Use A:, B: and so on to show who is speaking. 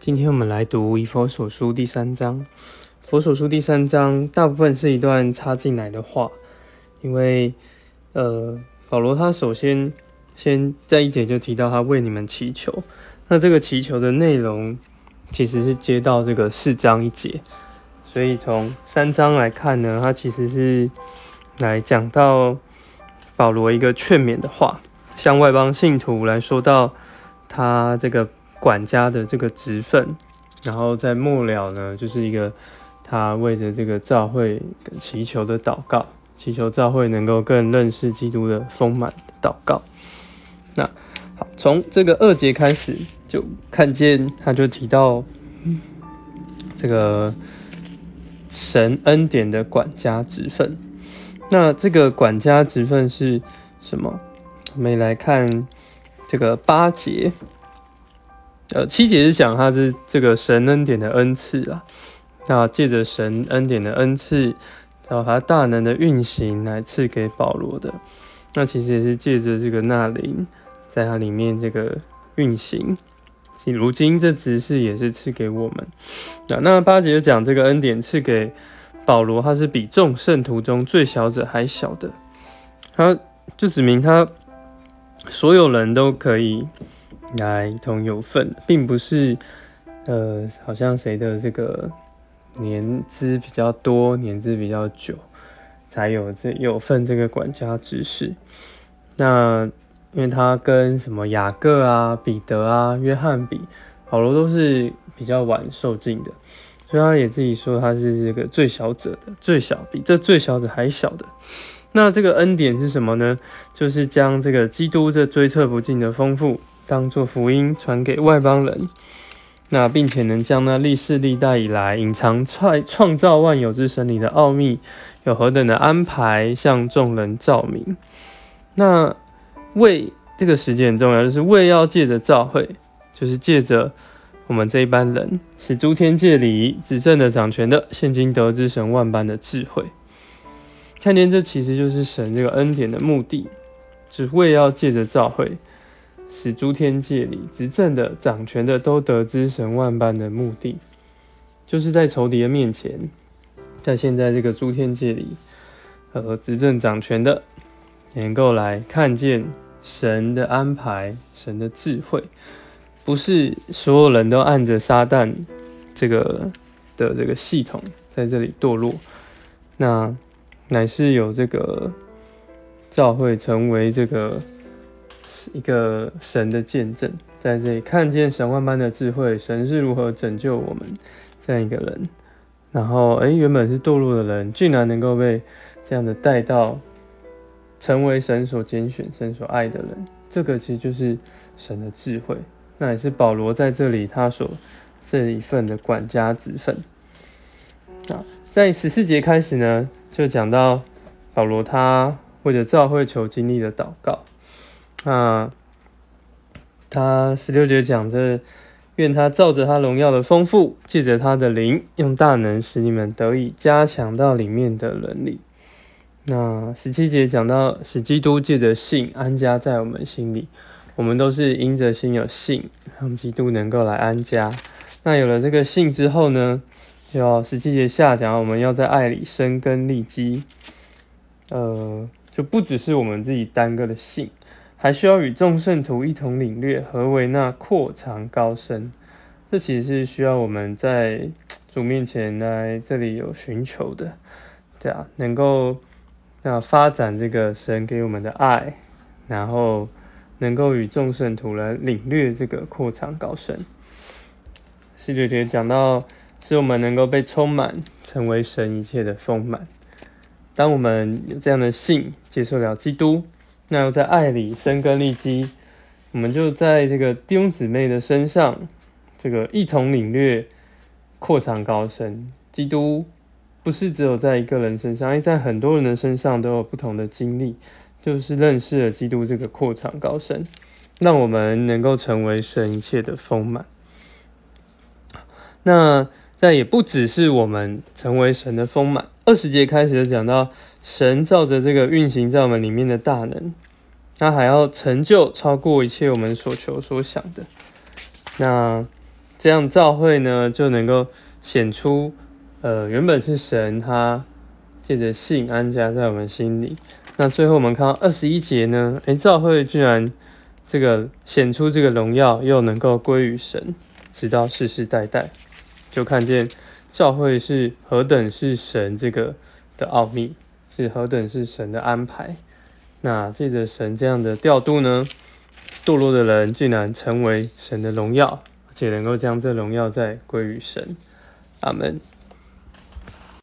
A: 今天我们来读《以佛所书》第三章。《佛所书》第三章大部分是一段插进来的话，因为呃，保罗他首先先在一节就提到他为你们祈求，那这个祈求的内容其实是接到这个四章一节，所以从三章来看呢，他其实是来讲到保罗一个劝勉的话，向外邦信徒来说到他这个。管家的这个职分，然后在末了呢，就是一个他为着这个教会祈求的祷告，祈求教会能够更认识基督的丰满祷告。那好，从这个二节开始就看见他就提到这个神恩典的管家职分。那这个管家职分是什么？我们来看这个八节。呃，七节是讲他是这个神恩典的恩赐啊，那借着神恩典的恩赐，然后他大能的运行来赐给保罗的，那其实也是借着这个纳灵，在它里面这个运行，如今这执事也是赐给我们。那那八节讲这个恩典赐给保罗，他是比众圣徒中最小者还小的，他就指明他所有人都可以。来同有份，并不是，呃，好像谁的这个年资比较多，年资比较久，才有这有份这个管家之事。那因为他跟什么雅各啊、彼得啊、约翰比，保罗都是比较晚受尽的，所以他也自己说他是这个最小者的，最小比这最小者还小的。那这个恩典是什么呢？就是将这个基督这追测不尽的丰富。当做福音传给外邦人，那并且能将那历世历代以来隐藏创创造万有之神里的奥秘，有何等的安排，向众人照明。那为这个时间很重要，就是为要借着召会，就是借着我们这一班人，使诸天界里执政的掌权的，现今得知神万般的智慧。看见这其实就是神这个恩典的目的，只为要借着召会。使诸天界里执政的、掌权的都得知神万般的目的，就是在仇敌的面前，在现在这个诸天界里，呃，执政掌权的能够来看见神的安排、神的智慧，不是所有人都按着撒旦这个的这个系统在这里堕落，那乃是有这个教会成为这个。一个神的见证，在这里看见神万般的智慧，神是如何拯救我们这样一个人。然后，哎，原本是堕落的人，竟然能够被这样的带到成为神所拣选、神所爱的人，这个其实就是神的智慧。那也是保罗在这里他所这一份的管家之分。那，在十四节开始呢，就讲到保罗他为了教会求经历的祷告。那他十六节讲着，愿他照着他荣耀的丰富，借着他的灵，用大能使你们得以加强到里面的能力。那十七节讲到，使基督借着信安家在我们心里，我们都是因着心有信，让基督能够来安家。那有了这个信之后呢，就要十七节下讲，我们要在爱里生根立基。呃，就不只是我们自己单个的信。还需要与众圣徒一同领略何为那阔长高深，这其实是需要我们在主面前来这里有寻求的，对啊，能够那发展这个神给我们的爱，然后能够与众圣徒来领略这个阔长高深。十九节讲到，是我们能够被充满，成为神一切的丰满。当我们有这样的信，接受了基督。那要在爱里生根立基，我们就在这个弟兄姊妹的身上，这个一同领略扩长高深。基督不是只有在一个人身上，因为在很多人的身上都有不同的经历，就是认识了基督这个扩长高深，让我们能够成为神一切的丰满。那但也不只是我们成为神的丰满。二十节开始就讲到。神照着这个运行在我们里面的大能，他还要成就超过一切我们所求所想的。那这样教会呢就能够显出，呃，原本是神他借着信安家在我们心里。那最后我们看到二十一节呢，诶，教会居然这个显出这个荣耀，又能够归于神，直到世世代代，就看见教会是何等是神这个的奥秘，是何等是神的安排。那借着神这样的调度呢，堕落的人竟然成为神的荣耀。且能够将这荣耀再归于神，阿门。